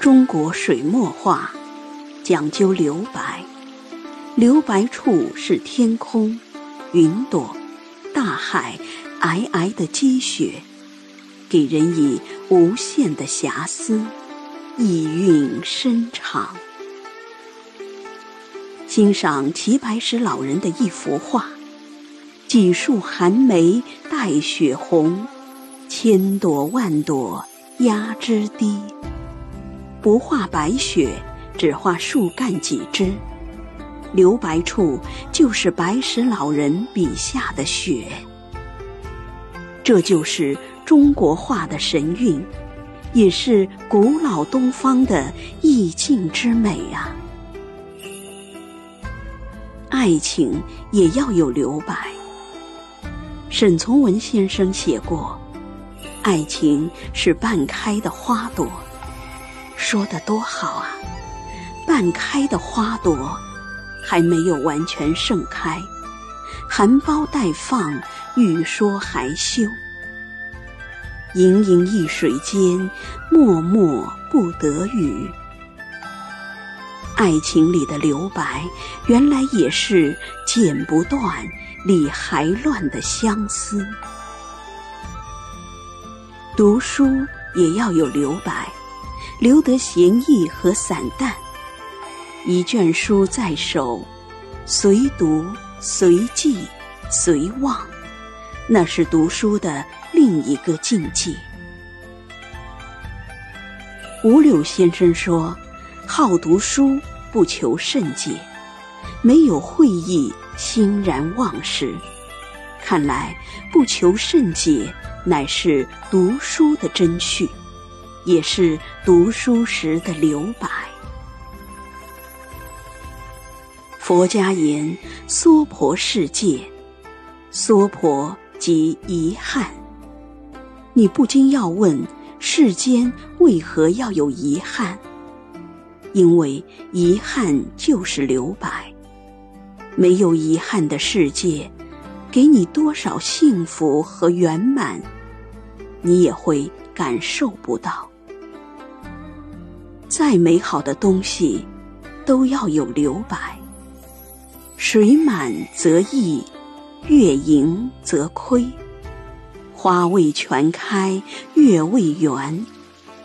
中国水墨画讲究留白，留白处是天空、云朵、大海、皑皑的积雪，给人以无限的遐思，意蕴深长。欣赏齐白石老人的一幅画：几树寒梅带雪红，千朵万朵压枝低。不画白雪，只画树干几枝，留白处就是白石老人笔下的雪。这就是中国画的神韵，也是古老东方的意境之美啊！爱情也要有留白。沈从文先生写过：“爱情是半开的花朵。”说的多好啊！半开的花朵还没有完全盛开，含苞待放，欲说还休。盈盈一水间，脉脉不得语。爱情里的留白，原来也是剪不断、理还乱的相思。读书也要有留白。留得闲逸和散淡，一卷书在手，随读随记随忘，那是读书的另一个境界。五柳先生说：“好读书不求甚解，没有会意，欣然忘食。”看来不求甚解，乃是读书的真趣。也是读书时的留白。佛家言娑婆世界，娑婆即遗憾。你不禁要问：世间为何要有遗憾？因为遗憾就是留白。没有遗憾的世界，给你多少幸福和圆满，你也会感受不到。再美好的东西，都要有留白。水满则溢，月盈则亏。花未全开，月未圆，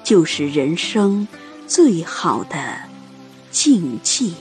就是人生最好的境界。